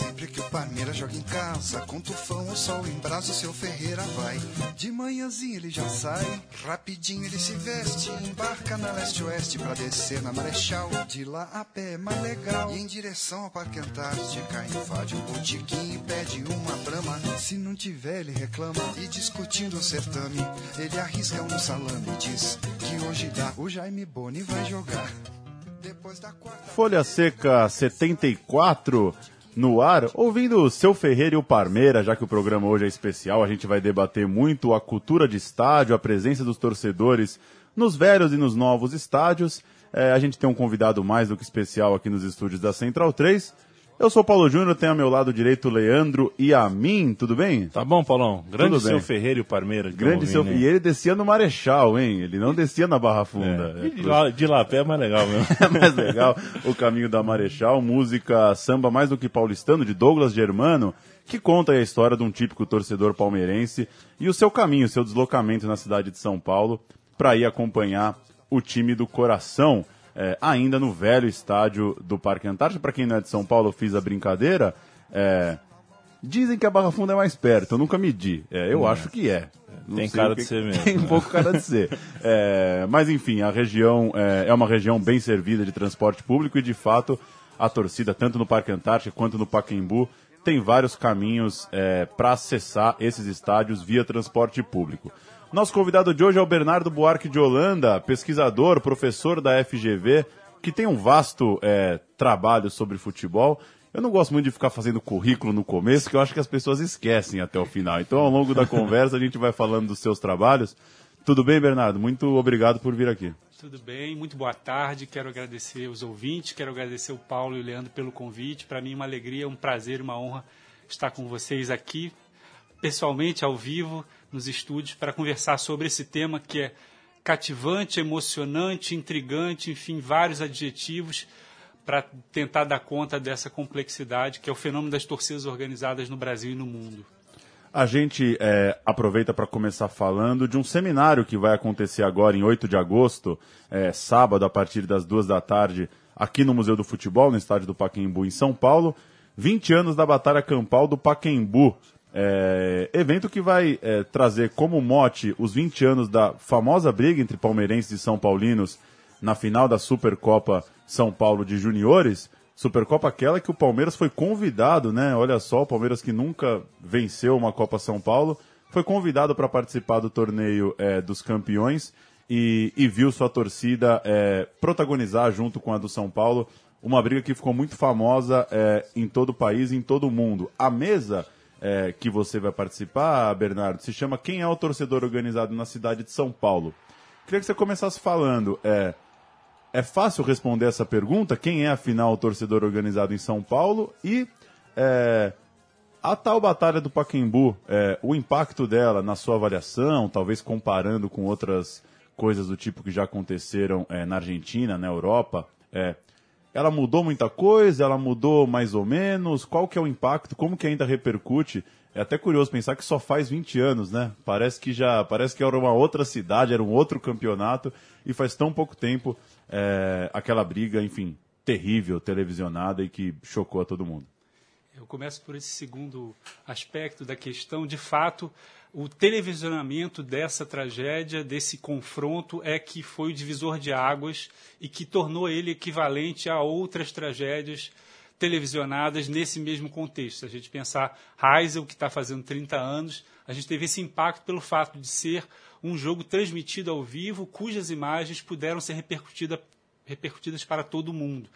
Sempre que o Palmeiras joga em casa, com tufão o sol em brasa, o seu Ferreira vai. De manhãzinho ele já sai, rapidinho ele se veste, embarca na leste-oeste pra descer na Marechal. De lá a pé é mais legal, e em direção ao Parque Antártica, invade um botiquim e pede uma brama. Se não tiver, ele reclama, e discutindo o certame, ele arrisca um salame e diz que hoje dá, o Jaime Boni vai jogar. Folha Seca 74 no ar, ouvindo o Seu Ferreira e o Parmeira, já que o programa hoje é especial, a gente vai debater muito a cultura de estádio, a presença dos torcedores nos velhos e nos novos estádios. É, a gente tem um convidado mais do que especial aqui nos estúdios da Central 3. Eu sou Paulo Júnior, tenho ao meu lado direito o Leandro e a mim, tudo bem? Tá bom, Paulão? Grande Tudo bem. seu Ferreira e o Parmeira. Grande seu... ouvindo, E ele descia no Marechal, hein? Ele não descia na Barra Funda. É. De, lá, de lá pé é mais legal mesmo. É mais legal o caminho da Marechal, música samba mais do que paulistano, de Douglas Germano, que conta a história de um típico torcedor palmeirense e o seu caminho, o seu deslocamento na cidade de São Paulo para ir acompanhar o time do coração, é, ainda no velho estádio do Parque Antártico. Para quem não é de São Paulo, eu fiz a brincadeira. é, Dizem que a Barra Funda é mais perto, eu nunca medi. É, eu acho que é. Não Tem cara que- de ser mesmo, Tem um né? pouco cara de ser. É, mas enfim, a região é, é uma região bem servida de transporte público e de fato a torcida, tanto no Parque Antártico quanto no Pacaembu, tem vários caminhos para acessar esses estádios via transporte público. Nosso convidado de hoje é o Bernardo Buarque de Holanda, pesquisador, professor da FGV, que tem um vasto é, trabalho sobre futebol. Eu não gosto muito de ficar fazendo currículo no começo, que eu acho que as pessoas esquecem até o final. Então, ao longo da conversa, a gente vai falando dos seus trabalhos. Tudo bem, Bernardo? Muito obrigado por vir aqui. Tudo bem, muito boa tarde. Quero agradecer os ouvintes, quero agradecer o Paulo e o Leandro pelo convite. Para mim, uma alegria, um prazer, uma honra estar com vocês aqui, pessoalmente, ao vivo, nos estúdios, para conversar sobre esse tema que é cativante, emocionante, intrigante, enfim, vários adjetivos para tentar dar conta dessa complexidade que é o fenômeno das torcidas organizadas no Brasil e no mundo. A gente é, aproveita para começar falando de um seminário que vai acontecer agora em 8 de agosto, é, sábado, a partir das duas da tarde, aqui no Museu do Futebol, no estádio do Pacaembu, em São Paulo. 20 anos da Batalha Campal do Pacaembu. É, evento que vai é, trazer como mote os 20 anos da famosa briga entre palmeirenses e são paulinos na final da Supercopa São Paulo de Juniores. Supercopa aquela que o Palmeiras foi convidado, né? Olha só, o Palmeiras que nunca venceu uma Copa São Paulo, foi convidado para participar do torneio é, dos campeões e, e viu sua torcida é, protagonizar junto com a do São Paulo uma briga que ficou muito famosa é, em todo o país, em todo o mundo. A mesa é, que você vai participar, Bernardo, se chama Quem é o torcedor organizado na cidade de São Paulo? Queria que você começasse falando. É, é fácil responder essa pergunta? Quem é, afinal, o torcedor organizado em São Paulo? E é, a tal Batalha do Pacaembu, é, o impacto dela na sua avaliação, talvez comparando com outras coisas do tipo que já aconteceram é, na Argentina, na Europa, é, ela mudou muita coisa? Ela mudou mais ou menos? Qual que é o impacto? Como que ainda repercute? É até curioso pensar que só faz 20 anos, né? Parece que já, parece que era uma outra cidade, era um outro campeonato e faz tão pouco tempo é, aquela briga, enfim, terrível, televisionada e que chocou a todo mundo. Eu começo por esse segundo aspecto da questão. De fato, o televisionamento dessa tragédia, desse confronto, é que foi o divisor de águas e que tornou ele equivalente a outras tragédias televisionadas nesse mesmo contexto. Se a gente pensar Heisel, que está fazendo 30 anos, a gente teve esse impacto pelo fato de ser um jogo transmitido ao vivo, cujas imagens puderam ser repercutida, repercutidas para todo mundo.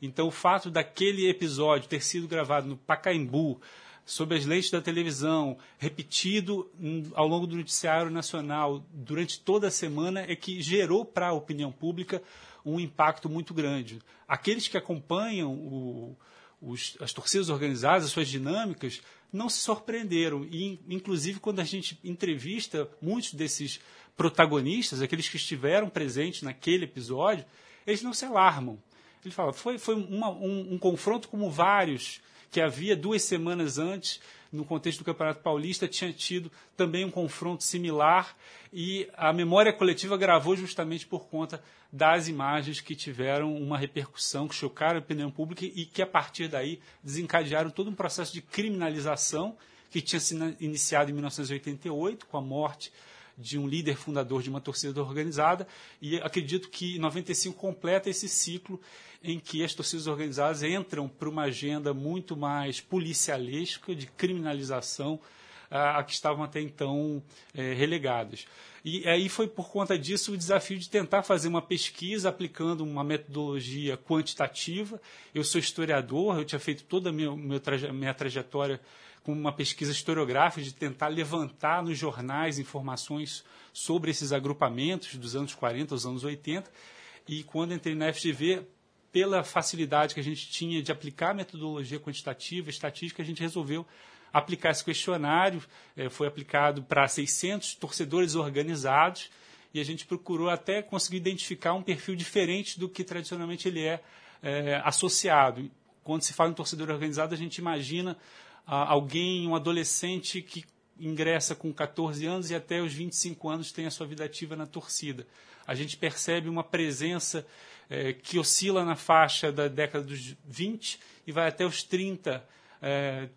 Então, o fato daquele episódio ter sido gravado no Pacaembu, sob as lentes da televisão, repetido ao longo do noticiário nacional durante toda a semana, é que gerou para a opinião pública um impacto muito grande. Aqueles que acompanham o, os, as torcidas organizadas, as suas dinâmicas, não se surpreenderam. E, inclusive, quando a gente entrevista muitos desses protagonistas, aqueles que estiveram presentes naquele episódio, eles não se alarmam. Ele fala, foi, foi uma, um, um confronto como vários que havia duas semanas antes no contexto do Campeonato Paulista, tinha tido também um confronto similar e a memória coletiva gravou justamente por conta das imagens que tiveram uma repercussão, que chocaram a opinião pública e que, a partir daí, desencadearam todo um processo de criminalização que tinha sido iniciado em 1988, com a morte de um líder fundador de uma torcida organizada, e acredito que 95 completa esse ciclo em que as torcidas organizadas entram para uma agenda muito mais policialesca, de criminalização, a que estavam até então é, relegadas. E aí foi por conta disso o desafio de tentar fazer uma pesquisa aplicando uma metodologia quantitativa. Eu sou historiador, eu tinha feito toda a minha, minha trajetória com uma pesquisa historiográfica de tentar levantar nos jornais informações sobre esses agrupamentos dos anos 40 aos anos 80. E quando entrei na FGV, pela facilidade que a gente tinha de aplicar a metodologia quantitativa, estatística, a gente resolveu aplicar esse questionário. É, foi aplicado para 600 torcedores organizados e a gente procurou até conseguir identificar um perfil diferente do que tradicionalmente ele é, é associado. Quando se fala em torcedor organizado, a gente imagina ah, alguém, um adolescente que ingressa com 14 anos e até os 25 anos tem a sua vida ativa na torcida. A gente percebe uma presença é, que oscila na faixa da década dos 20 e vai até os 30. É,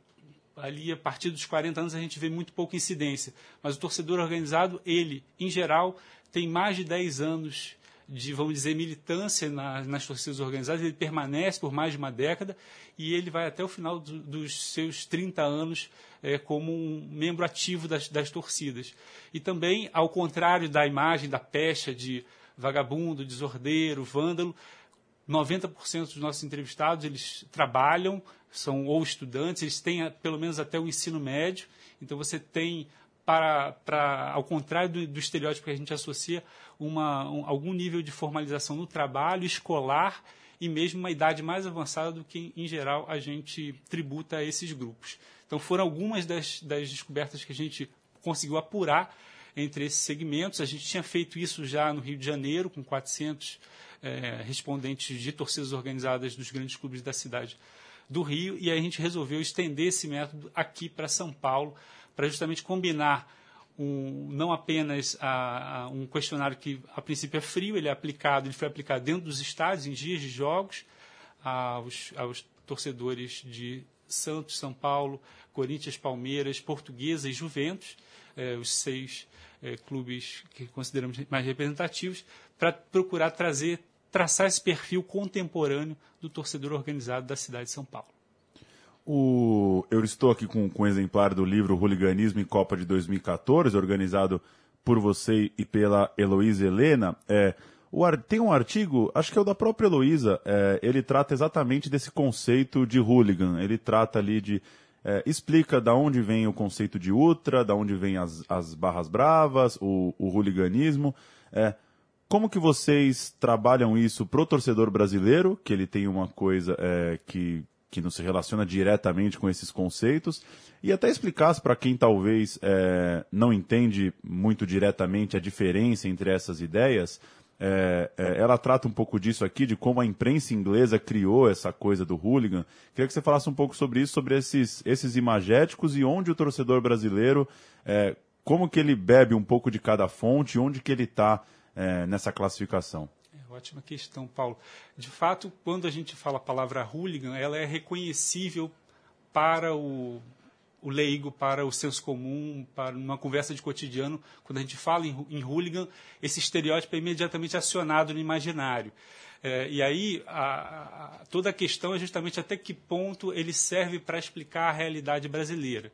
ali, a partir dos 40 anos, a gente vê muito pouca incidência. Mas o torcedor organizado, ele, em geral, tem mais de 10 anos de, vamos dizer, militância na, nas torcidas organizadas, ele permanece por mais de uma década e ele vai até o final do, dos seus 30 anos é, como um membro ativo das, das torcidas. E também, ao contrário da imagem da pecha de vagabundo, desordeiro, vândalo, 90% dos nossos entrevistados eles trabalham, são ou estudantes, eles têm pelo menos até o ensino médio. Então você tem para, para ao contrário do, do estereótipo que a gente associa, uma, um, algum nível de formalização no trabalho escolar e mesmo uma idade mais avançada do que, em geral, a gente tributa a esses grupos. Então, foram algumas das, das descobertas que a gente conseguiu apurar entre esses segmentos. A gente tinha feito isso já no Rio de Janeiro, com 400 é, respondentes de torcidas organizadas dos grandes clubes da cidade do Rio, e a gente resolveu estender esse método aqui para São Paulo, para justamente combinar um, não apenas a, a, um questionário que a princípio é frio, ele é aplicado, ele foi aplicado dentro dos estádios, em dias de jogos, aos, aos torcedores de Santos, São Paulo, Corinthians, Palmeiras, Portuguesa e Juventus, eh, os seis eh, clubes que consideramos mais representativos, para procurar trazer, traçar esse perfil contemporâneo do torcedor organizado da cidade de São Paulo. O, eu estou aqui com, com um exemplar do livro Hooliganismo em Copa de 2014, organizado por você e pela Heloísa Helena. É, o, tem um artigo, acho que é o da própria Heloísa, é, ele trata exatamente desse conceito de hooligan. Ele trata ali de. É, explica da onde vem o conceito de ultra, da onde vem as, as barras bravas, o, o hooliganismo. É, como que vocês trabalham isso pro torcedor brasileiro, que ele tem uma coisa é, que que não se relaciona diretamente com esses conceitos, e até explicasse para quem talvez é, não entende muito diretamente a diferença entre essas ideias, é, é, ela trata um pouco disso aqui, de como a imprensa inglesa criou essa coisa do hooligan. Queria que você falasse um pouco sobre isso, sobre esses, esses imagéticos e onde o torcedor brasileiro, é, como que ele bebe um pouco de cada fonte, onde que ele está é, nessa classificação. Ótima questão, Paulo. De fato, quando a gente fala a palavra hooligan, ela é reconhecível para o, o leigo, para o senso comum, para uma conversa de cotidiano. Quando a gente fala em, em hooligan, esse estereótipo é imediatamente acionado no imaginário. É, e aí, a, a, toda a questão é justamente até que ponto ele serve para explicar a realidade brasileira.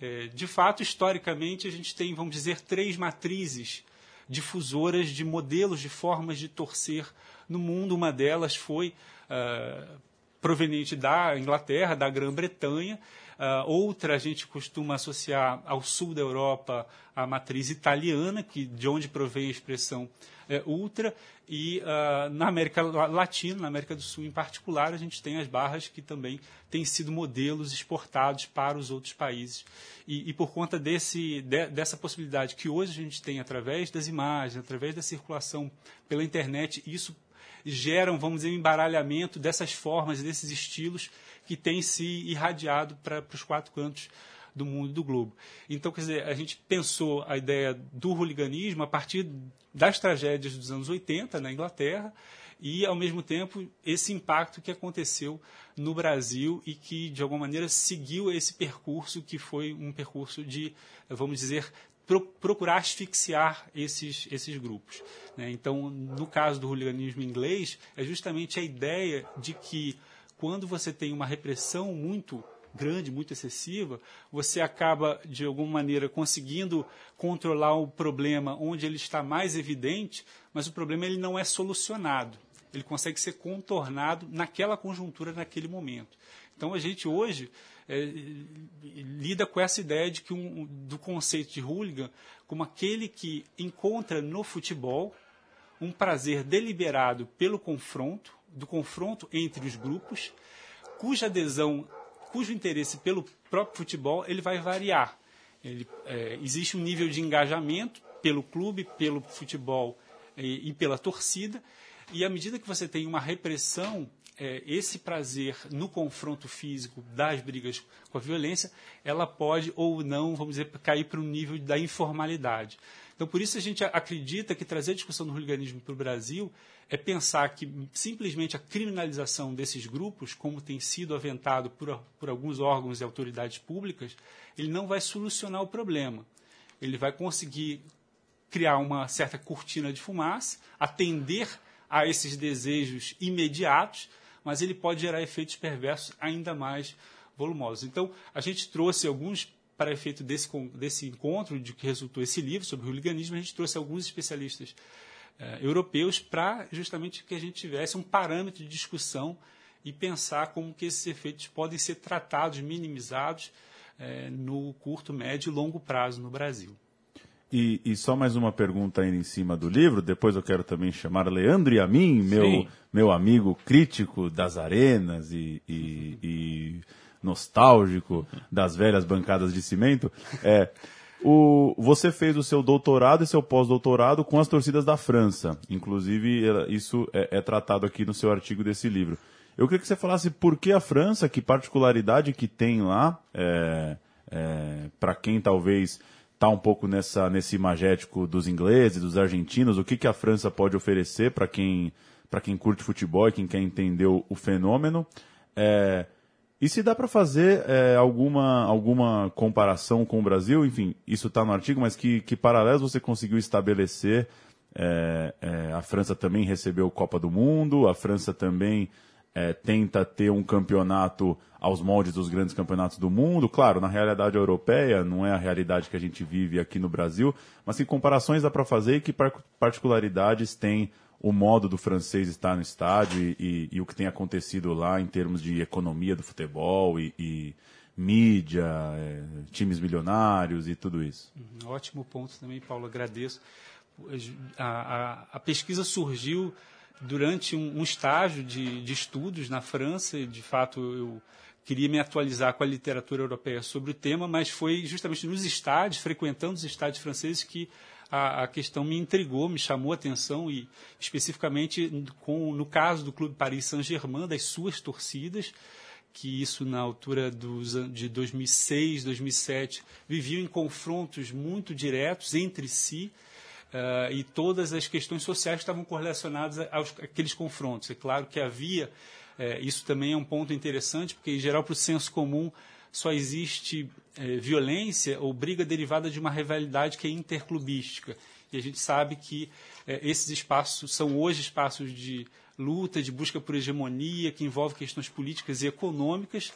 É, de fato, historicamente, a gente tem, vamos dizer, três matrizes difusoras de modelos de formas de torcer no mundo. Uma delas foi uh, proveniente da Inglaterra, da Grã-Bretanha. Uh, outra a gente costuma associar ao sul da Europa a matriz italiana, que de onde provém a expressão é, ultra, e uh, na América Latina, na América do Sul em particular, a gente tem as barras que também têm sido modelos exportados para os outros países. E, e por conta desse, de, dessa possibilidade que hoje a gente tem através das imagens, através da circulação pela internet, isso gera, vamos dizer, um embaralhamento dessas formas, desses estilos que tem se irradiado para os quatro cantos do mundo do globo. Então, quer dizer, a gente pensou a ideia do hooliganismo a partir das tragédias dos anos 80 na Inglaterra e, ao mesmo tempo, esse impacto que aconteceu no Brasil e que, de alguma maneira, seguiu esse percurso que foi um percurso de, vamos dizer, pro, procurar asfixiar esses, esses grupos. Né? Então, no caso do hooliganismo inglês, é justamente a ideia de que, quando você tem uma repressão muito grande, muito excessiva, você acaba, de alguma maneira, conseguindo controlar o problema onde ele está mais evidente, mas o problema ele não é solucionado. Ele consegue ser contornado naquela conjuntura, naquele momento. Então, a gente hoje é, lida com essa ideia de que um, do conceito de hooligan como aquele que encontra no futebol um prazer deliberado pelo confronto, do confronto entre os grupos, cuja adesão cujo interesse pelo próprio futebol ele vai variar. Ele, é, existe um nível de engajamento pelo clube, pelo futebol e, e, pela torcida, e à medida que você tem uma repressão, é, esse prazer no confronto físico das brigas com a violência, ela pode ou não, vamos dizer, cair para o nível da informalidade. Então, por isso a gente acredita que trazer a discussão do hooliganismo para o Brasil é pensar que simplesmente a criminalização desses grupos, como tem sido aventado por, por alguns órgãos e autoridades públicas, ele não vai solucionar o problema. Ele vai conseguir criar uma certa cortina de fumaça, atender a esses desejos imediatos, mas ele pode gerar efeitos perversos ainda mais volumosos. Então, a gente trouxe alguns para efeito desse, desse encontro de que resultou esse livro sobre o hooliganismo, a gente trouxe alguns especialistas eh, europeus para justamente que a gente tivesse um parâmetro de discussão e pensar como que esses efeitos podem ser tratados, minimizados eh, no curto, médio e longo prazo no Brasil. E, e, só mais uma pergunta ainda em cima do livro, depois eu quero também chamar Leandro e a mim, meu, meu amigo crítico das arenas e, e, e nostálgico das velhas bancadas de cimento. É, o, você fez o seu doutorado e seu pós-doutorado com as torcidas da França. Inclusive, isso é, é, tratado aqui no seu artigo desse livro. Eu queria que você falasse por que a França, que particularidade que tem lá, é, é, para quem talvez está um pouco nessa, nesse imagético dos ingleses, dos argentinos, o que, que a França pode oferecer para quem, quem curte futebol e quem quer entender o, o fenômeno. É, e se dá para fazer é, alguma, alguma comparação com o Brasil, enfim, isso está no artigo, mas que, que paralelos você conseguiu estabelecer? É, é, a França também recebeu Copa do Mundo, a França também é, tenta ter um campeonato aos moldes dos grandes campeonatos do mundo. Claro, na realidade europeia, não é a realidade que a gente vive aqui no Brasil, mas em comparações dá para fazer e que particularidades tem o modo do francês estar no estádio e, e, e, o que tem acontecido lá em termos de economia do futebol e, e mídia, é, times milionários e tudo isso. Uhum, ótimo ponto também, Paulo, agradeço. A, a, a pesquisa surgiu durante um, um estágio de, de, estudos na França, de fato eu queria me atualizar com a literatura europeia sobre o tema, mas foi justamente nos estádios, frequentando os estádios franceses, que a, a, questão me intrigou, me chamou a atenção e especificamente com, no caso do Clube Paris Saint-Germain, das suas torcidas, que isso na altura dos, de 2006, 2007, viviam em confrontos muito diretos entre si, Uh, e todas as questões sociais estavam correlacionadas aos, àqueles confrontos. É claro que havia, uh, isso também é um ponto interessante, porque, em geral, para o senso comum, só existe é, violência ou briga derivada de uma rivalidade que é interclubística. E a gente sabe que é, esses espaços são hoje espaços de luta, de busca por hegemonia, que envolve questões políticas e econômicas.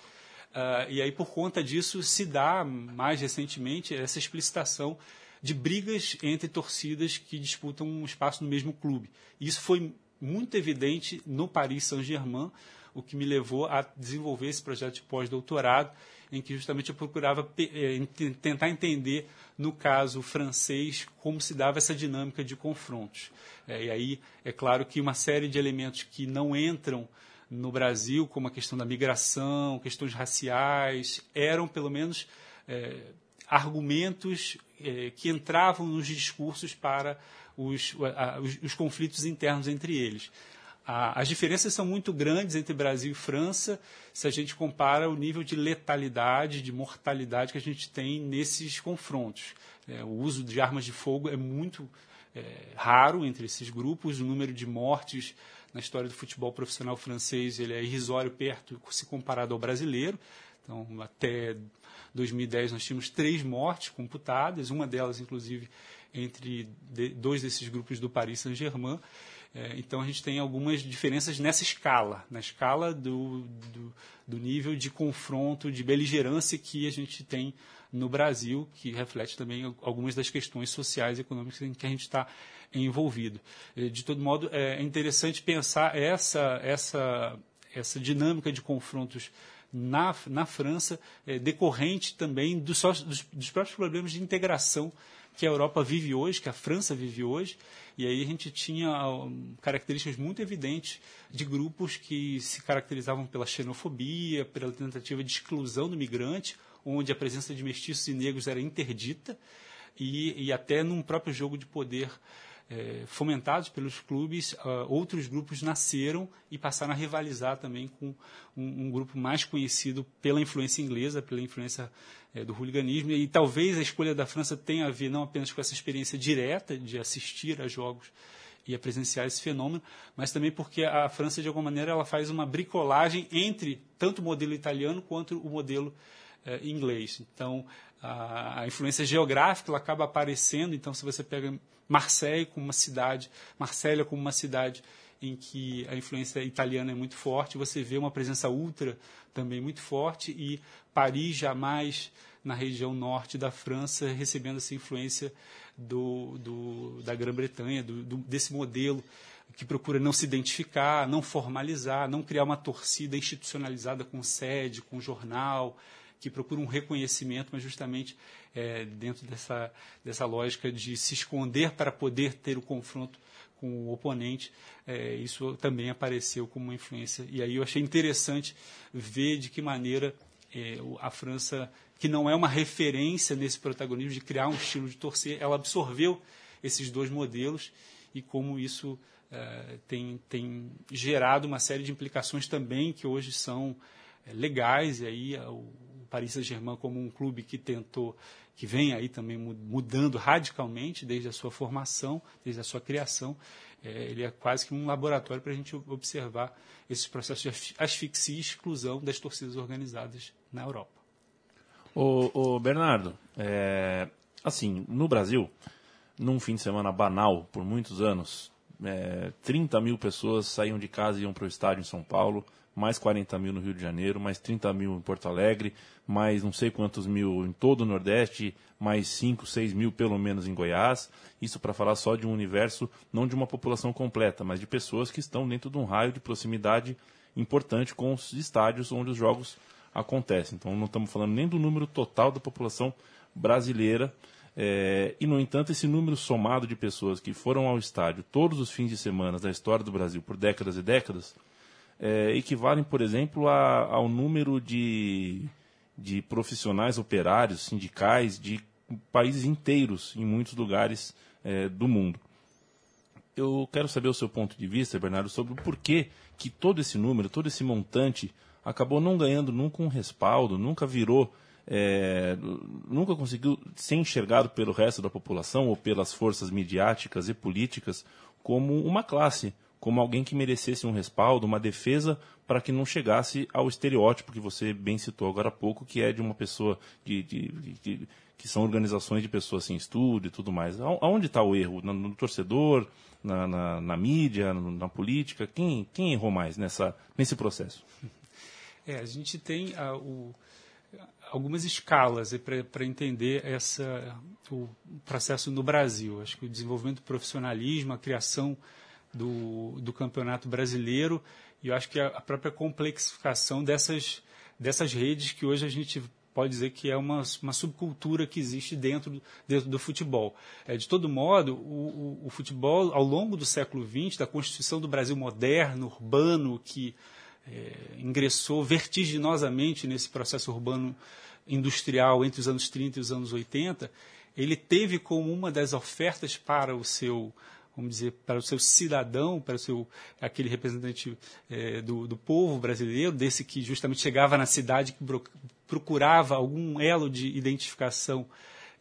Uh, e aí, por conta disso, se dá, mais recentemente, essa explicitação de brigas entre torcidas que disputam um espaço no mesmo clube. Isso foi muito evidente no Paris Saint-Germain, o que me levou a desenvolver esse projeto de pós-doutorado, em que justamente eu procurava eh, tentar entender, no caso francês, como se dava essa dinâmica de confrontos. É, e aí, é claro que uma série de elementos que não entram no Brasil, como a questão da migração, questões raciais, eram, pelo menos, é, argumentos é, que entravam nos discursos para os, os, os conflitos internos entre eles. as diferenças são muito grandes entre Brasil e França se a gente compara o nível de letalidade, de mortalidade que a gente tem nesses confrontos. É, o uso de armas de fogo é muito é, raro entre esses grupos, o número de mortes na história do futebol profissional francês ele é irrisório perto se comparado ao brasileiro. Então, até 2010 nós tínhamos três mortes computadas, uma delas, inclusive, entre dois desses grupos do Paris Saint-Germain. É, então a gente tem algumas diferenças nessa escala, na escala do, do, do, nível de confronto, de beligerância que a gente tem no Brasil, que reflete também algumas das questões sociais e econômicas em que a gente está envolvido. É, de todo modo, é interessante pensar essa, essa, essa dinâmica de confrontos na, na França, é, decorrente também dos, dos, dos próprios problemas de integração que a Europa vive hoje, que a França vive hoje, e aí a gente tinha características muito evidentes de grupos que se caracterizavam pela xenofobia, pela tentativa de exclusão do migrante, onde a presença de mestiços e negros era interdita, e, e até num próprio jogo de poder é, fomentados pelos clubes, uh, outros grupos nasceram e passaram a rivalizar também com um, um grupo mais conhecido pela influência inglesa, pela influência é, do hooliganismo. E talvez a escolha da França tenha a ver não apenas com essa experiência direta de assistir a jogos e a presenciar esse fenômeno, mas também porque a França, de alguma maneira, ela faz uma bricolagem entre tanto o modelo italiano quanto o modelo é, inglês. Então, a, influência geográfica ela acaba aparecendo. Então, se você pega Marseille como uma cidade, Marsella como uma cidade em que a influência italiana é muito forte, você vê uma presença ultra também muito forte e Paris jamais na região norte da França recebendo essa influência do, do da Grã-Bretanha, desse modelo que procura não se identificar, não formalizar, não criar uma torcida institucionalizada com sede, com jornal, que procura um reconhecimento, mas justamente é, dentro dessa, dessa lógica de se esconder para poder ter o confronto com o oponente, é, isso também apareceu como uma influência. E aí eu achei interessante ver de que maneira é, a França, que não é uma referência nesse protagonismo de criar um estilo de torcer, ela absorveu esses dois modelos e como isso é, tem, tem gerado uma série de implicações também que hoje são é, legais. E aí Paris Saint-Germain como um clube que tentou que vem aí também mudando radicalmente desde a sua formação, desde a sua criação. É, ele é quase que um laboratório para a gente observar esses processos de asfixia e exclusão das torcidas organizadas na Europa. O, Bernardo, é, assim, no Brasil, num fim de semana banal, por muitos anos, é, 30 mil pessoas saíam de casa e iam para o estádio em São Paulo, mais 40 mil no Rio de Janeiro, mais 30 mil em Porto Alegre, mais não sei quantos mil em todo o Nordeste, mais 5, 6 mil pelo menos em Goiás. Isso para falar só de um universo, não de uma população completa, mas de pessoas que estão dentro de um raio de proximidade importante com os estádios onde os jogos acontecem. Então não estamos falando nem do número total da população brasileira. É, e, no entanto, esse número somado de pessoas que foram ao estádio todos os fins de semana da história do Brasil por décadas e décadas é, equivalem, por exemplo, a, ao número de, de profissionais operários, sindicais de países inteiros em muitos lugares é, do mundo. Eu quero saber o seu ponto de vista, Bernardo, sobre o porquê que todo esse número, todo esse montante, acabou não ganhando nunca um respaldo, nunca virou, é, nunca conseguiu ser enxergado pelo resto da população ou pelas forças midiáticas e políticas como uma classe, como alguém que merecesse um respaldo, uma defesa, para que não chegasse ao estereótipo que você bem citou agora há pouco, que é de uma pessoa de, de, de que são organizações de pessoas sem estudo e tudo mais. Aonde está o erro? No, no torcedor, na, na, na mídia, na, na, política? Quem, quem errou mais nessa, nesse processo? É, a gente tem uh, o, algumas escalas para entender essa, o processo no Brasil. Acho que o desenvolvimento do profissionalismo, a criação do, do campeonato brasileiro e eu acho que a, própria complexificação dessas, dessas redes que hoje a gente pode dizer que é uma, uma subcultura que existe dentro, dentro do futebol. É, de todo modo, o, o, o, futebol, ao longo do século XX, da constituição do Brasil moderno, urbano, que é, ingressou vertiginosamente nesse processo urbano industrial entre os anos 30 e os anos 80, ele teve como uma das ofertas para o seu vamos dizer, para o seu cidadão, para o seu aquele representante é, do, do povo brasileiro, desse que justamente chegava na cidade, que procurava algum elo de identificação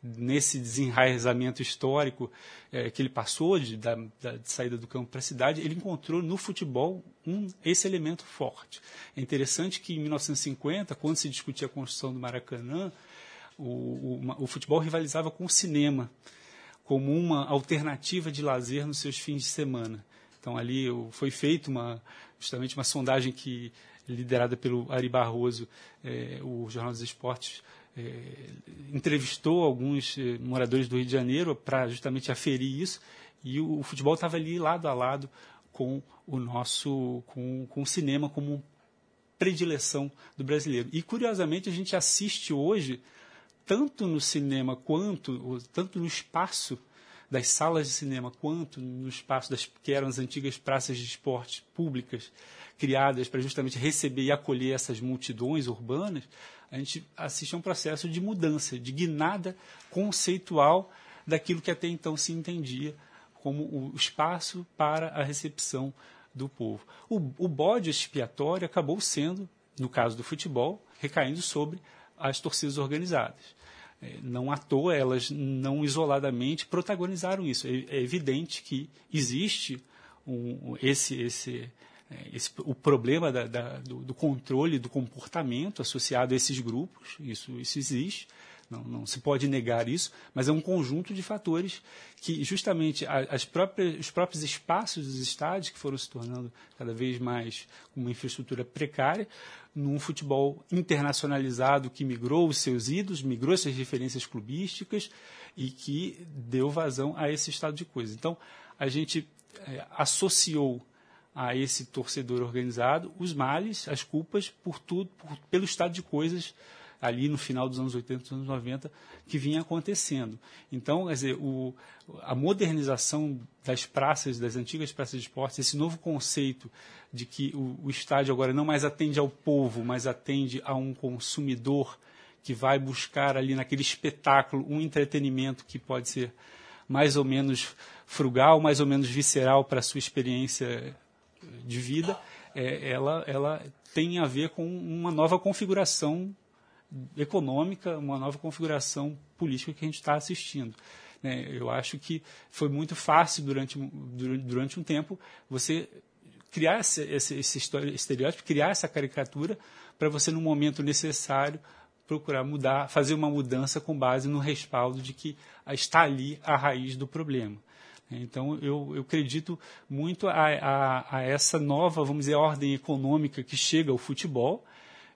nesse desenraizamento histórico é, que ele passou de, da, da de saída do campo para a cidade, ele encontrou no futebol um, esse elemento forte. É interessante que em 1950, quando se discutia a construção do Maracanã, o, o, o futebol rivalizava com o cinema como uma alternativa de lazer nos seus fins de semana. Então ali foi feita uma justamente uma sondagem que liderada pelo Ari Barroso, é, o Jornal dos Esportes é, entrevistou alguns é, moradores do Rio de Janeiro para justamente aferir isso e o, o futebol estava ali lado a lado com o nosso com, com o cinema como predileção do brasileiro. E curiosamente a gente assiste hoje tanto no cinema quanto, tanto no espaço das salas de cinema, quanto no espaço das que eram as antigas praças de esporte públicas, criadas para justamente receber e acolher essas multidões urbanas, a gente assiste a um processo de mudança, de guinada conceitual daquilo que até então se entendia como o espaço para a recepção do povo. O, o bode expiatório acabou sendo, no caso do futebol, recaindo sobre as torcidas organizadas. É, não à toa, elas não isoladamente protagonizaram isso. É, é evidente que existe um, esse, esse, é, esse, o problema da, da, do, do, controle do comportamento associado a esses grupos, isso, isso existe, não, não, se pode negar isso, mas é um conjunto de fatores que justamente as próprias, os próprios espaços dos estádios, que foram se tornando cada vez mais uma infraestrutura precária, num futebol internacionalizado que migrou os seus ídolos, migrou essas referências clubísticas e que deu vazão a esse estado de coisas. Então, a gente é, associou a esse torcedor organizado os males, as culpas por tudo, por, pelo estado de coisas ali no final dos anos 80, dos anos 90, que vinha acontecendo. Então, quer dizer, o, a modernização das praças, das antigas praças de esportes, esse novo conceito de que o, o estádio agora não mais atende ao povo, mas atende a um consumidor que vai buscar ali naquele espetáculo um entretenimento que pode ser mais ou menos frugal, mais ou menos visceral para a sua experiência de vida, é, ela, ela tem a ver com uma nova configuração econômica, uma nova configuração política que a gente está assistindo. Né? Eu acho que foi muito fácil durante, durante um tempo você criar esse, esse, esse estereótipo, criar essa caricatura para você, no momento necessário, procurar mudar, fazer uma mudança com base no respaldo de que está ali a raiz do problema. Então, eu, eu acredito muito a, a, a, essa nova, vamos dizer, ordem econômica que chega ao futebol,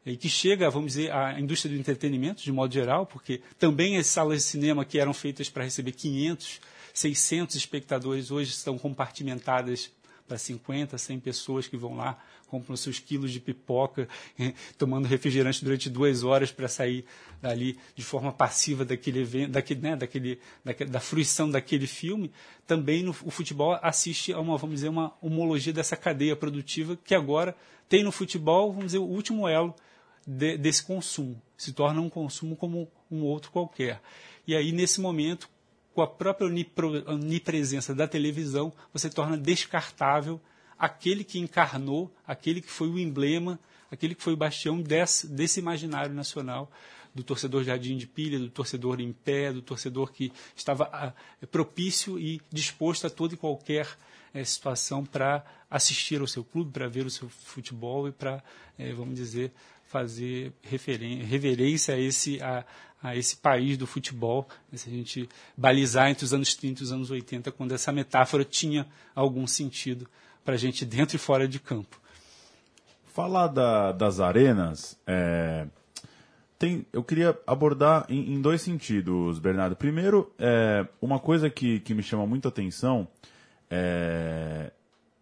e que chega, vamos dizer, à indústria do entretenimento, de modo geral, porque também as salas de cinema que eram feitas para receber 500, 600 espectadores, hoje estão compartimentadas para 50, 100 pessoas que vão lá, compram seus quilos de pipoca, tomando refrigerante durante duas horas para sair dali de forma passiva daquele evento, daquele, né, daquele, daquele, da fruição daquele filme. Também no, o futebol assiste a uma, vamos dizer, uma homologia dessa cadeia produtiva que agora tem no futebol, vamos dizer, o último elo de, desse consumo. Se torna um consumo como um outro qualquer. E aí, nesse momento, com a própria onipresença da televisão, você torna descartável aquele que encarnou, aquele que foi o emblema, aquele que foi o bastião desse, desse imaginário nacional, do torcedor jardim de pilha, do torcedor em pé, do torcedor que estava ah, propício e disposto a toda e qualquer é, situação para assistir ao seu clube, para ver o seu futebol e para, é, vamos dizer, fazer reverência a esse, a, a esse país do futebol, né, se a gente balizar entre os anos 30 e os anos 80, quando essa metáfora tinha algum sentido para a gente dentro e fora de campo. Falar da, das arenas, é, tem, eu queria abordar em, em, dois sentidos, Bernardo. Primeiro, é, uma coisa que, que me chama muita atenção é,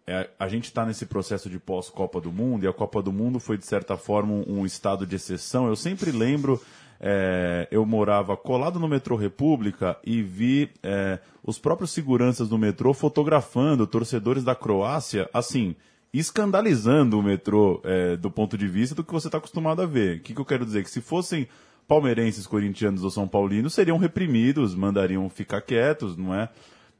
é, a gente está nesse processo de pós-Copa do Mundo, e a Copa do Mundo foi, de certa forma, um, um estado de exceção. Eu sempre lembro, é, eu morava colado no metrô República e vi é, os próprios seguranças do metrô fotografando torcedores da Croácia, assim, escandalizando o metrô é, do ponto de vista do que você está acostumado a ver. O que, que eu quero dizer? Que se fossem palmeirenses, corintianos ou são paulinos, seriam reprimidos, mandariam ficar quietos, não é?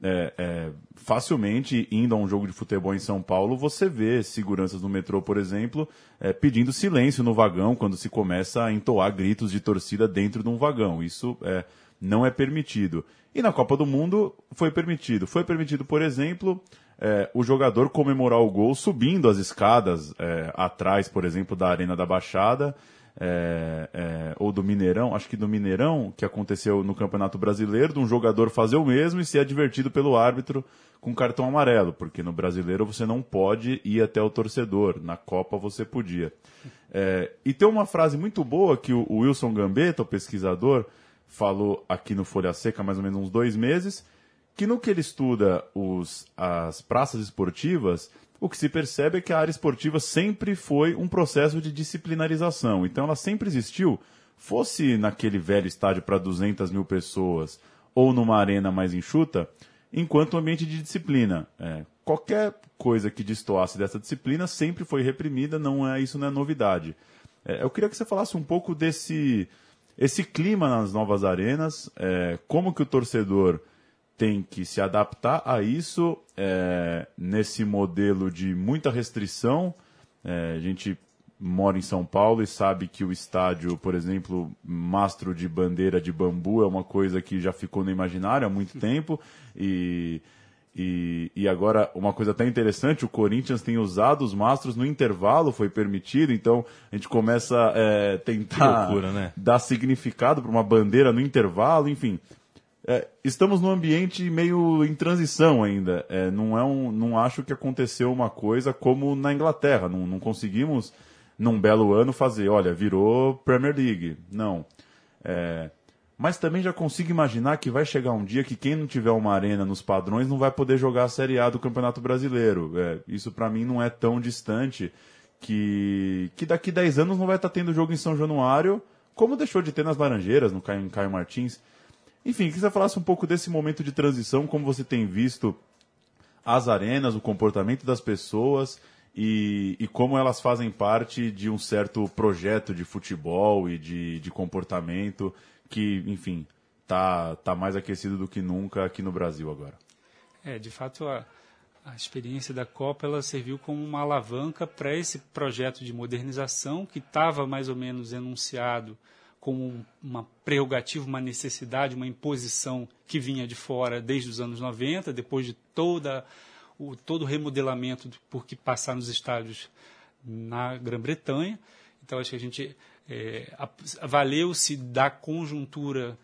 É, é, facilmente indo a um jogo de futebol em São Paulo, você vê seguranças no metrô, por exemplo, é, pedindo silêncio no vagão quando se começa a entoar gritos de torcida dentro de um vagão. Isso é, não é permitido. E na Copa do Mundo foi permitido. Foi permitido, por exemplo, é, o jogador comemorar o gol subindo as escadas é, atrás, por exemplo, da Arena da Baixada é, é, ou do Mineirão, acho que do Mineirão, que aconteceu no Campeonato Brasileiro, de um jogador fazer o mesmo e ser advertido pelo árbitro com cartão amarelo, porque no Brasileiro você não pode ir até o torcedor, na Copa você podia. É, e tem uma frase muito boa que o, Wilson Gambetta, o pesquisador, falou aqui no Folha Seca mais ou menos uns dois meses, que no que ele estuda os, as praças esportivas, o que se percebe é que a área esportiva sempre foi um processo de disciplinarização. Então ela sempre existiu, fosse naquele velho estádio para 200 mil pessoas ou numa arena mais enxuta, enquanto ambiente de disciplina. É, qualquer coisa que destoasse dessa disciplina sempre foi reprimida, não é isso não é novidade. É, eu queria que você falasse um pouco desse esse clima nas novas arenas, é, como que o torcedor tem que se adaptar a isso é, nesse modelo de muita restrição. É, a gente mora em São Paulo e sabe que o estádio, por exemplo, mastro de bandeira de bambu é uma coisa que já ficou no imaginário há muito tempo e, e, e agora uma coisa até interessante, o Corinthians tem usado os mastros no intervalo, foi permitido, então a gente começa a é, tentar loucura, né? dar significado para uma bandeira no intervalo, enfim. É, estamos num ambiente meio em transição ainda. É, não, é um, não acho que aconteceu uma coisa como na Inglaterra. Não, não conseguimos, num belo ano, fazer, olha, virou Premier League. Não. É, mas também já consigo imaginar que vai chegar um dia que quem não tiver uma arena nos padrões não vai poder jogar a Série A do Campeonato Brasileiro. É, isso para mim não é tão distante que, que daqui 10 anos não vai estar tendo jogo em São Januário, como deixou de ter nas Laranjeiras, no Caio, Caio Martins. Enfim, que você falasse um pouco desse momento de transição, como você tem visto as arenas, o comportamento das pessoas e, e como elas fazem parte de um certo projeto de futebol e de, de comportamento que, enfim, tá, tá mais aquecido do que nunca aqui no Brasil agora. É, de fato, a, a experiência da Copa ela serviu como uma alavanca para esse projeto de modernização que estava mais ou menos enunciado como uma prerrogativa, uma necessidade, uma imposição que vinha de fora desde os anos 90, depois de toda o, todo o remodelamento por que passaram os estádios na Grã-Bretanha. Então, acho que a gente é, valeu-se da conjuntura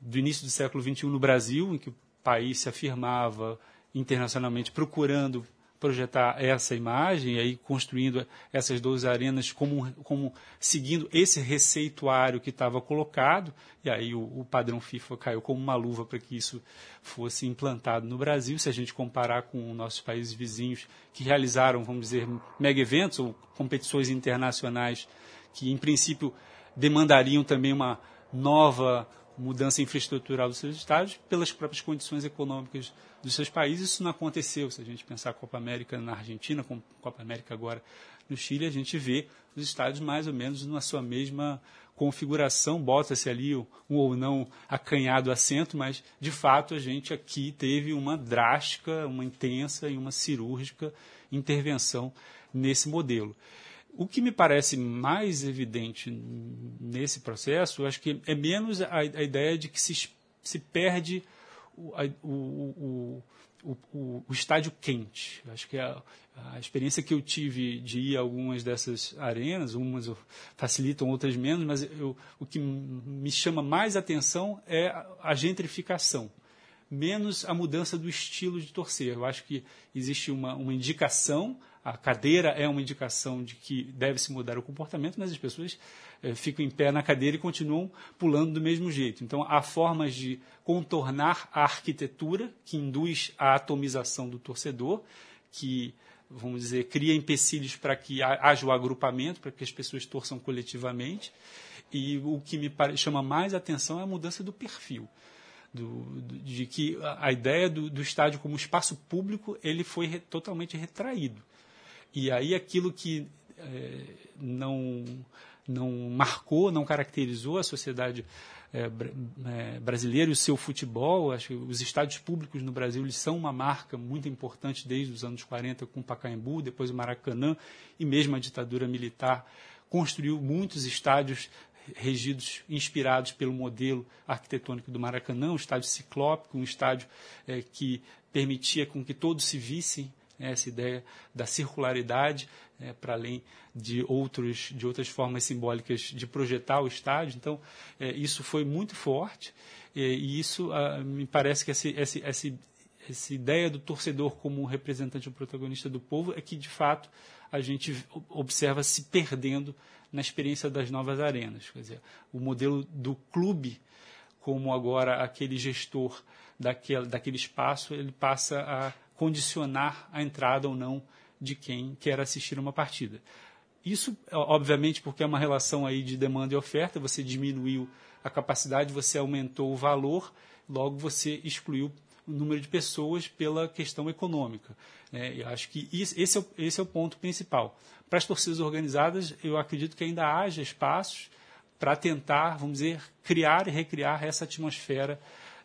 do início do século XXI no Brasil, em que o país se afirmava internacionalmente procurando projetar essa imagem, aí construindo essas duas arenas como, como seguindo esse receituário que estava colocado, e aí o, o, padrão FIFA caiu como uma luva para que isso fosse implantado no Brasil. Se a gente comparar com nossos países vizinhos que realizaram, vamos dizer, mega eventos ou competições internacionais que, em princípio, demandariam também uma nova mudança infraestrutural dos seus estádios pelas próprias condições econômicas dos seus países. Isso não aconteceu. Se a gente pensar a Copa América na Argentina, com Copa América agora no Chile, a gente vê os estádios mais ou menos na sua mesma configuração, bota-se ali um ou não acanhado assento, mas de fato a gente aqui teve uma drástica, uma intensa e uma cirúrgica intervenção nesse modelo. O que me parece mais evidente nesse processo, acho que é menos a, a ideia de que se, se perde o, o, o, o, o, estádio quente. Acho que a, a, experiência que eu tive de ir a algumas dessas arenas, umas facilitam, outras menos, mas eu, o que me chama mais atenção é a gentrificação menos a mudança do estilo de torcer. Eu acho que existe uma, uma indicação a cadeira é uma indicação de que deve-se mudar o comportamento, mas as pessoas é, ficam em pé na cadeira e continuam pulando do mesmo jeito. Então, há formas de contornar a arquitetura que induz a atomização do torcedor, que, vamos dizer, cria empecilhos para que haja o agrupamento, para que as pessoas torçam coletivamente. E o que me chama mais atenção é a mudança do perfil. Do, de que a ideia do, do, estádio como espaço público ele foi re, totalmente retraído. E aí aquilo que é, não não marcou, não caracterizou a sociedade é, é, brasileira e o seu futebol. Acho que os estádios públicos no Brasil eles são uma marca muito importante desde os anos 40 com o Pacaembu, depois o Maracanã e mesmo a ditadura militar construiu muitos estádios regidos, inspirados pelo modelo arquitetônico do Maracanã, um estádio ciclópico, um estádio é, que permitia com que todos se vissem né, essa ideia da circularidade, é, para além de, outros, de outras formas simbólicas de projetar o estádio. Então, é, isso foi muito forte é, e isso ah, me parece que essa, essa, essa, essa ideia do torcedor como representante ou protagonista do povo é que, de fato, a gente observa se perdendo na experiência das novas arenas. Quer dizer, o modelo do clube, como agora aquele gestor daquele, daquele espaço, ele passa a condicionar a entrada ou não de quem quer assistir uma partida. Isso, obviamente, porque é uma relação aí de demanda e oferta, você diminuiu a capacidade, você aumentou o valor, logo você excluiu o número de pessoas pela questão econômica. É, eu acho que esse, é, esse é o ponto principal. Para as torcidas organizadas, eu acredito que ainda haja espaços para tentar, vamos dizer, criar e recriar essa atmosfera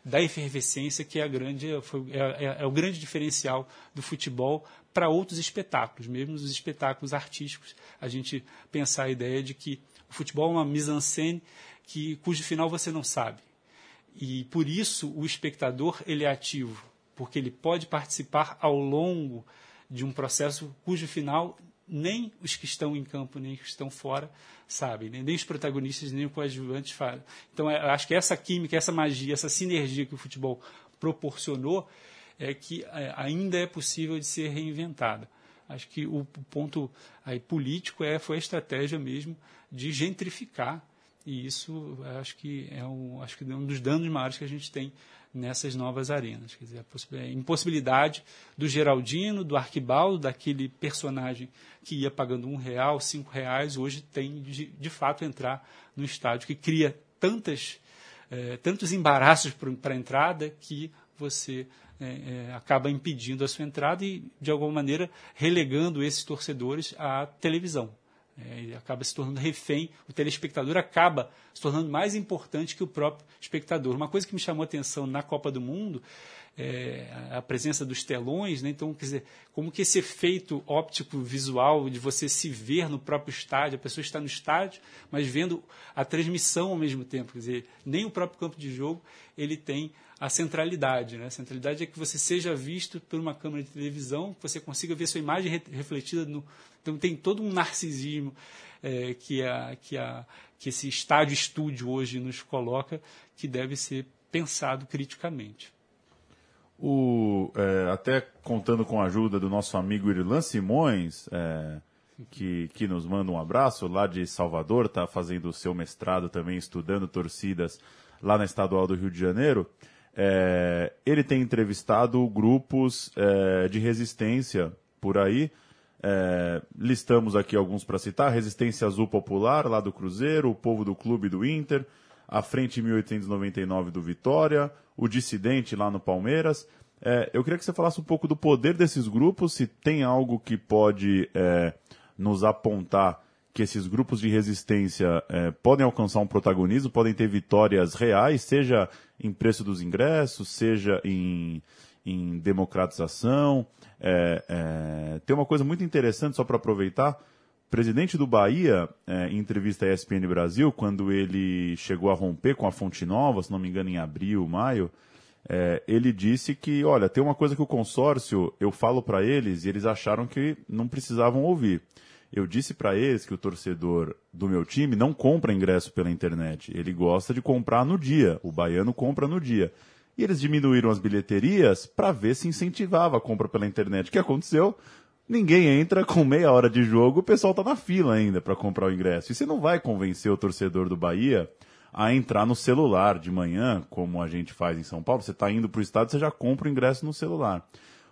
da efervescência, que é, grande, é, é, é o grande diferencial do futebol para outros espetáculos, mesmo os espetáculos artísticos. A gente pensar a ideia de que o futebol é uma mise-en-scène que, cujo final você não sabe. E por isso o espectador ele é ativo, porque ele pode participar ao longo de um processo cujo final nem os que estão em campo, nem os que estão fora sabem, nem, os protagonistas, nem os coadjuvantes fazem. Então, é, eu acho que essa química, essa magia, essa sinergia que o futebol proporcionou, é que é, ainda é possível de ser reinventada. Acho que o ponto aí político é, foi a estratégia mesmo de gentrificar, e isso acho que é um, acho que é um dos danos maiores que a gente tem nessas novas arenas. Quer dizer, a impossibilidade do Geraldino, do Arquibaldo, daquele personagem que ia pagando um real, cinco reais, hoje tem de, de fato entrar no estádio, que cria tantas, é, tantos embaraços para a entrada que você é, é, acaba impedindo a sua entrada e, de alguma maneira, relegando esses torcedores à televisão. É, ele acaba se tornando refém, o telespectador acaba se tornando mais importante que o próprio espectador. Uma coisa que me chamou a atenção na Copa do Mundo é a presença dos telões, né? então, quer dizer, como que esse efeito óptico visual de você se ver no próprio estádio, a pessoa está no estádio, mas vendo a transmissão ao mesmo tempo, quer dizer, nem o próprio campo de jogo ele tem a centralidade. Né? A centralidade é que você seja visto por uma câmera de televisão, que você consiga ver sua imagem refletida no. Então tem todo um narcisismo é, que, a, que, a, que esse estádio estúdio hoje nos coloca, que deve ser pensado criticamente. O, é, até contando com a ajuda do nosso amigo Irlan Simões, é, que, que nos manda um abraço lá de Salvador, está fazendo o seu mestrado também, estudando torcidas lá na Estadual do Rio de Janeiro. É, ele tem entrevistado grupos é, de resistência por aí. É, listamos aqui alguns para citar: Resistência Azul Popular, lá do Cruzeiro, o Povo do Clube do Inter, a Frente 1899 do Vitória, o Dissidente lá no Palmeiras. É, eu queria que você falasse um pouco do poder desses grupos, se tem algo que pode é, nos apontar que esses grupos de resistência é, podem alcançar um protagonismo, podem ter vitórias reais, seja em preço dos ingressos, seja em, em democratização. É, é, tem uma coisa muito interessante, só para aproveitar. O presidente do Bahia, é, em entrevista à ESPN Brasil, quando ele chegou a romper com a Fonte Nova, se não me engano, em abril, maio, é, ele disse que, olha, tem uma coisa que o consórcio, eu falo para eles e eles acharam que não precisavam ouvir. Eu disse para eles que o torcedor do meu time não compra ingresso pela internet. Ele gosta de comprar no dia. O baiano compra no dia. E eles diminuíram as bilheterias para ver se incentivava a compra pela internet. O que aconteceu? Ninguém entra com meia hora de jogo, o pessoal está na fila ainda para comprar o ingresso. E você não vai convencer o torcedor do Bahia a entrar no celular de manhã, como a gente faz em São Paulo. Você está indo para o estado, você já compra o ingresso no celular.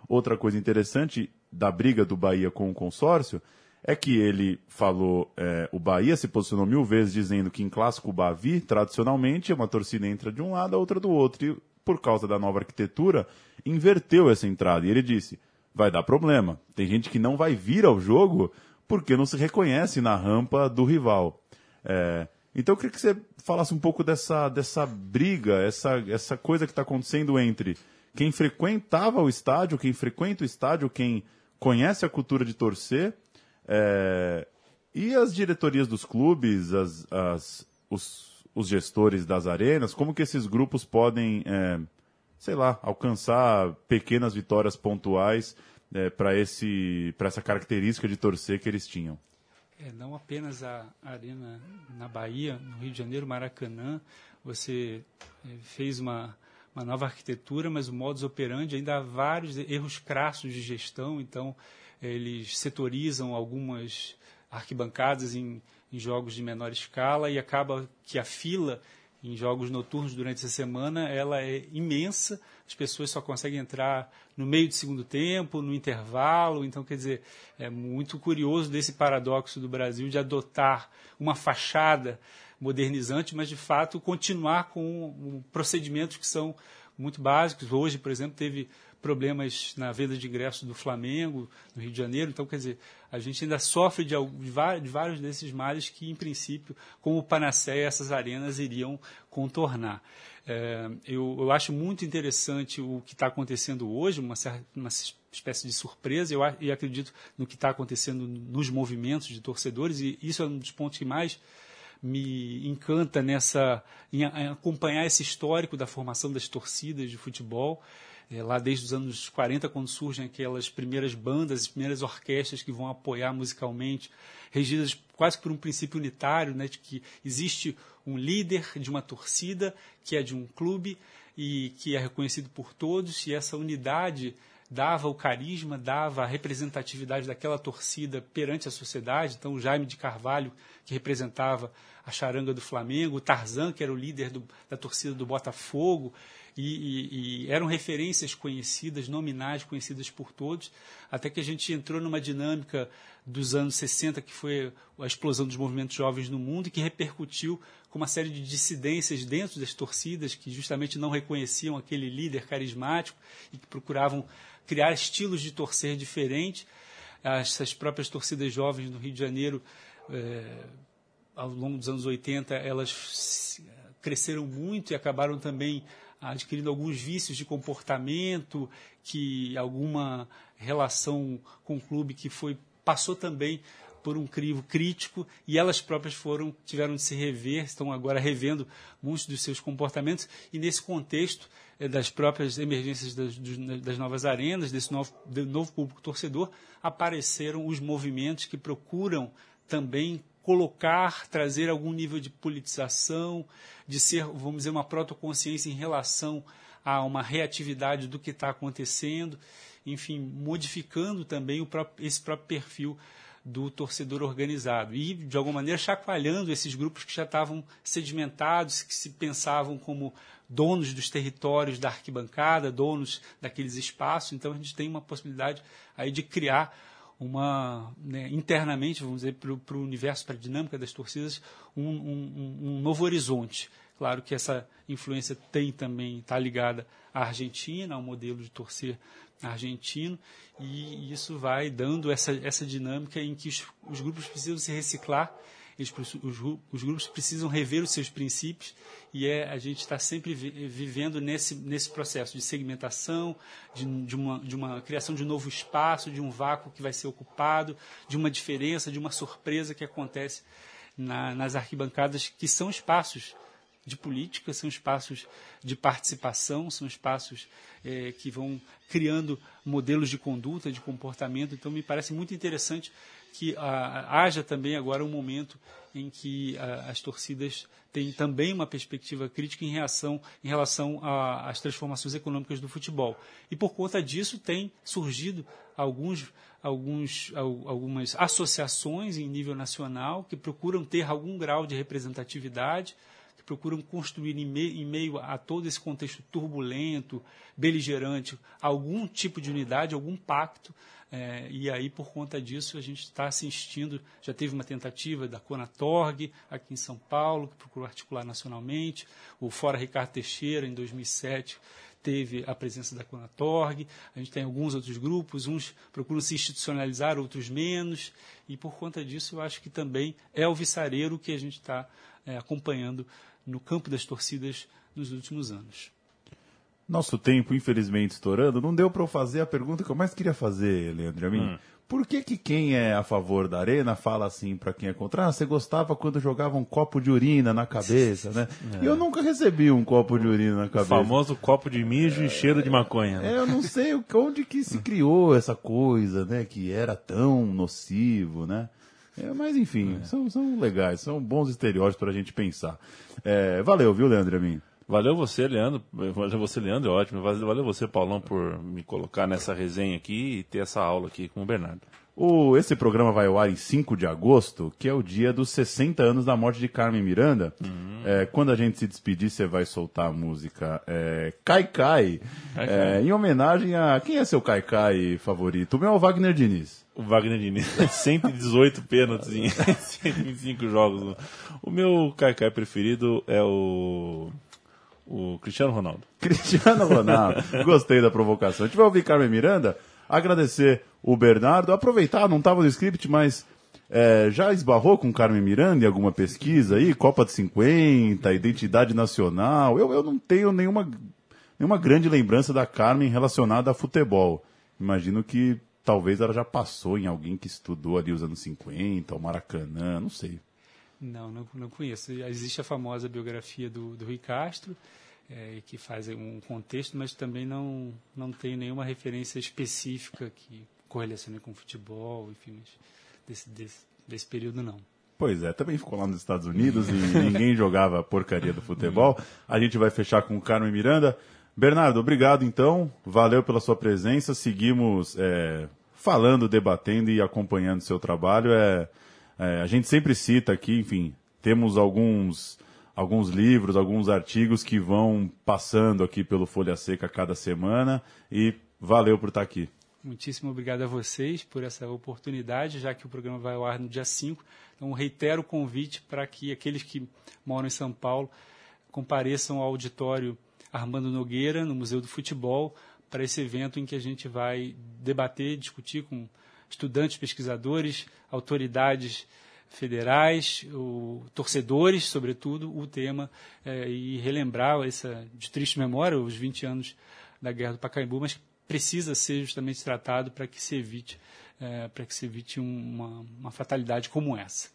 Outra coisa interessante da briga do Bahia com o consórcio é que ele falou, é, o Bahia se posicionou mil vezes dizendo que em clássico Bavi, tradicionalmente, uma torcida entra de um lado, a outra do outro. Por causa da nova arquitetura, inverteu essa entrada. E ele disse, vai dar problema. Tem gente que não vai vir ao jogo porque não se reconhece na rampa do rival. É, então eu queria que você falasse um pouco dessa, dessa briga, essa, essa coisa que está acontecendo entre quem frequentava o estádio, quem frequenta o estádio, quem conhece a cultura de torcer, é, e as diretorias dos clubes, as, as, os, os gestores das arenas, como que esses grupos podem, é, sei lá, alcançar pequenas vitórias pontuais é, para essa característica de torcer que eles tinham? É, não apenas a arena na Bahia, no Rio de Janeiro, Maracanã, você é, fez uma, uma nova arquitetura, mas o modus operandi ainda há vários erros crassos de gestão, então eles setorizam algumas arquibancadas em, em jogos de menor escala e acaba que a fila em jogos noturnos durante essa semana ela é imensa. As pessoas só conseguem entrar no meio do segundo tempo, no intervalo. Então, quer dizer, é muito curioso desse paradoxo do Brasil de adotar uma fachada modernizante, mas de fato continuar com procedimentos que são muito básicos. Hoje, por exemplo, teve problemas na venda de ingressos do Flamengo, no Rio de Janeiro. Então, quer dizer, a gente ainda sofre de, de vários desses males que, em princípio, como panaceia, essas arenas iriam contornar. É, eu, eu, acho muito interessante o que está acontecendo hoje, uma, certa, uma espécie de surpresa, eu, e acredito no que está acontecendo nos movimentos de torcedores, e isso é um dos pontos que mais me encanta nessa em acompanhar esse histórico da formação das torcidas de futebol é, lá desde os anos 40, quando surgem aquelas primeiras bandas, as primeiras orquestras que vão apoiar musicalmente, regidas quase por um princípio unitário, né, de que existe um líder de uma torcida, que é de um clube e que é reconhecido por todos, e essa unidade dava o carisma, dava a representatividade daquela torcida perante a sociedade. Então, o Jaime de Carvalho, que representava a charanga do Flamengo, o Tarzan, que era o líder do, da torcida do Botafogo, e, e, e, eram referências conhecidas, nominais conhecidas por todos, até que a gente entrou numa dinâmica dos anos 60, que foi a explosão dos movimentos jovens no mundo, e que repercutiu com uma série de dissidências dentro das torcidas, que justamente não reconheciam aquele líder carismático e que procuravam criar estilos de torcer diferentes. Essas próprias torcidas jovens no Rio de Janeiro, é, ao longo dos anos 80, elas cresceram muito e acabaram também adquirindo alguns vícios de comportamento, que alguma relação com o clube que foi passou também por um crivo crítico e elas próprias foram tiveram de se rever, estão agora revendo muitos dos seus comportamentos e nesse contexto eh, das próprias emergências das, das novas arenas, desse novo, novo público torcedor, apareceram os movimentos que procuram também colocar, trazer algum nível de politização, de ser, vamos dizer, uma protoconsciência em relação a uma reatividade do que está acontecendo, enfim, modificando também próprio, esse próprio perfil do torcedor organizado e, de alguma maneira, chacoalhando esses grupos que já estavam sedimentados, que se pensavam como donos dos territórios da arquibancada, donos daqueles espaços. Então, a gente tem uma possibilidade aí de criar uma né, internamente, vamos dizer, para o universo, para a dinâmica das torcidas, um, um, um, novo horizonte. Claro que essa influência tem também está ligada à Argentina, ao modelo de torcer argentino, e isso vai dando essa, essa dinâmica em que os, os grupos precisam se reciclar eles, os, os, grupos precisam rever os seus princípios e é, a gente está sempre vi, vivendo nesse, nesse processo de segmentação, de, de, uma, de uma criação de um novo espaço, de um vácuo que vai ser ocupado, de uma diferença, de uma surpresa que acontece na, nas arquibancadas, que são espaços de política, são espaços de participação, são espaços é, que vão criando modelos de conduta, de comportamento. Então, me parece muito interessante que ah, haja também agora um momento em que ah, as torcidas têm também uma perspectiva crítica em, reação, em relação às transformações econômicas do futebol. E por conta disso tem surgido alguns, alguns, algumas associações em nível nacional que procuram ter algum grau de representatividade, que procuram construir em meio, a todo esse contexto turbulento, beligerante, algum tipo de unidade, algum pacto é, e aí, por conta disso, a gente está assistindo. Já teve uma tentativa da Conatorg, aqui em São Paulo, que procurou articular nacionalmente. O Fora Ricardo Teixeira, em 2007, teve a presença da Conatorg, a gente tem alguns outros grupos, uns procuram se institucionalizar, outros menos, e por conta disso eu acho que também é o viçareiro que a gente está é, acompanhando no campo das torcidas nos últimos anos. Nosso tempo, infelizmente, estourando, não deu para eu fazer a pergunta que eu mais queria fazer, Leandro Amin. Hum. Por que, que quem é a favor da arena fala assim para quem é contra? Ah, você gostava quando jogava um copo de urina na cabeça, né? É. E eu nunca recebi um copo de urina na cabeça. O famoso copo de mijo é. e cheiro de maconha. Né? É, eu não sei onde que se criou essa coisa, né? Que era tão nocivo, né? É, mas enfim, é. são, são legais, são bons estereótipos para a gente pensar. É, valeu, viu, Leandro Amin? Valeu você, Leandro. Valeu você, Leandro, é ótimo. Valeu você, Paulão, por me colocar nessa resenha aqui e ter essa aula aqui com o Bernardo. O, esse programa vai ao ar em 5 de agosto, que é o dia dos 60 anos da morte de Carmen Miranda. Uhum. É, quando a gente se despedir, você vai soltar a música é, Cai Cai, é, em homenagem a. Quem é seu Cai Cai favorito? O meu é o Wagner Diniz. O Wagner Diniz. 118 pênaltis em 125 jogos. O meu Cai Cai preferido é o. O Cristiano Ronaldo. Cristiano Ronaldo. Gostei da provocação. A gente vai ouvir Carmen Miranda. Agradecer o Bernardo. Aproveitar, não estava no script, mas é, já esbarrou com Carmen Miranda em alguma pesquisa aí? Copa de 50, identidade nacional. Eu, eu não tenho nenhuma, nenhuma grande lembrança da Carmen relacionada a futebol. Imagino que talvez ela já passou em alguém que estudou ali os anos 50, o Maracanã, não sei. Não, não, não conheço. Existe a famosa biografia do, do Rui Castro, é, que faz um contexto, mas também não, não tem nenhuma referência específica que correlacione com futebol, enfim, desse, desse, desse período não. Pois é, também ficou lá nos Estados Unidos e ninguém jogava a porcaria do futebol. A gente vai fechar com o Carmen Miranda. Bernardo, obrigado então. Valeu pela sua presença. Seguimos é, falando, debatendo e acompanhando seu trabalho. É, é, a gente sempre cita aqui, enfim, temos alguns, alguns livros, alguns artigos que vão passando aqui pelo Folha Seca cada semana e valeu por estar aqui. Muitíssimo obrigado a vocês por essa oportunidade, já que o programa vai ao ar no dia 5. Então, reitero o convite para que aqueles que moram em São Paulo compareçam ao auditório Armando Nogueira, no Museu do Futebol, para esse evento em que a gente vai debater, discutir com estudantes, pesquisadores, autoridades federais, o, torcedores, sobretudo, o tema é, e relembrar essa de triste memória os 20 anos da Guerra do Pacaembu, mas precisa ser justamente tratado para que se evite é, para que se evite uma, uma fatalidade como essa.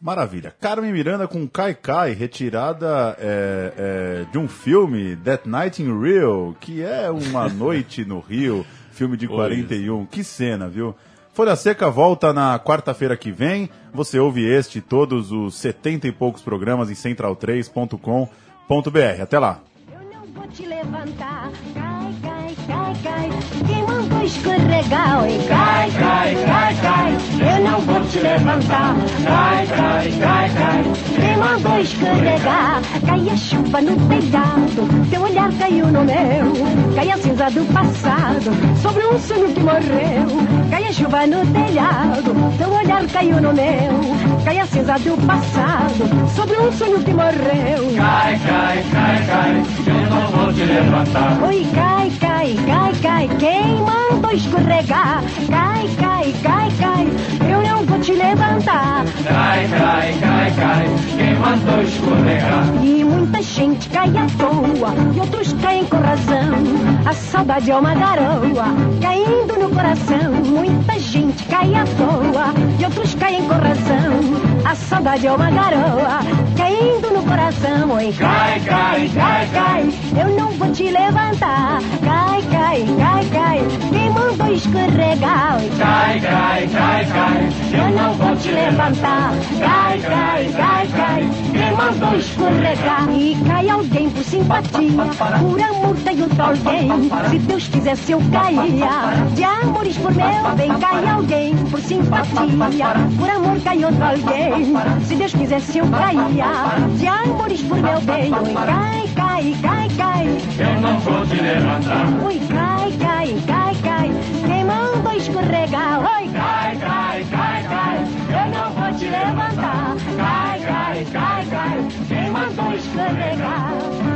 Maravilha. Carmen Miranda com Kai Kai, retirada é, é, de um filme, That Night in Rio, que é uma noite no Rio, filme de 41. Que cena, viu? Folha Seca volta na quarta-feira que vem. Você ouve este e todos os setenta e poucos programas em central3.com.br. Até lá. Eu não vou te levantar, Escorregar? Oi, cai, cai, cai, cai. Eu não vou te levantar, cai, cai, cai, cai. Quem mandou escorregar? Cai a chuva no telhado, teu olhar caiu no meu. Cai a cinza do passado, sobre um sonho que morreu. Cai a chuva no telhado, teu olhar caiu no meu. Cai a cinza do passado, sobre um sonho que morreu. Cai, cai, cai, cai, eu não vou te levantar. Oi, cai, cai, cai, cai, quem mandou escorregar? Cai, cai, cai, cai, eu não vou te levantar. Cai, cai, cai, cai, quem mandou escorregar? E muita gente cai à toa, e outros caem com razão. A saudade é uma garoa, caindo no coração muita gente cai à toa e outros caem com razão. A saudade é uma garoa caindo no coração. Oi, cai, cai, cai, cai, eu não vou te levantar. Cai, cai, cai, cai, quem mandou escorregar? Oi, cai, cai, cai, cai, eu não vou te levantar. Cai, cai, cai, cai, quem mandou escorregar? E cai alguém por simpatia, por amor tem outro alguém. Se Deus quisesse eu caía, de amores por meu bem cai alguém por simpatia, por amor cai outro alguém. Se Deus quisesse eu caía, de amores por meu bem. Oi, cai, cai, cai, cai. Eu não vou te levantar. Oi, cai, cai, cai, cai. Quem manda escorregar? Oi, cai, cai, cai, cai. Eu não vou te levantar. Cai, cai, cai, cai. Quem mandou escorregar?